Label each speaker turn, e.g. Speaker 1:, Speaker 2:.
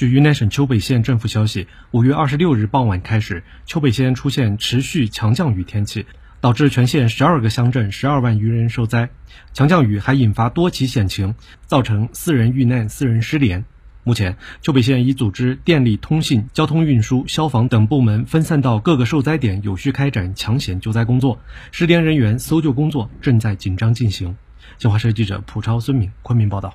Speaker 1: 据云南省丘北县政府消息五月二十六日傍晚开始丘北县出现持续强降雨天气导致全县十二个乡镇十二万余人受灾。强降雨还引发多起险情造成四人遇难四人失联。目前丘北县已组织电力通信交通运输消防等部门分散到各个受灾点有序开展抢险救灾工作。失联人员搜救工作正在紧张进行。新华社记者蒲超孙敏昆明报道。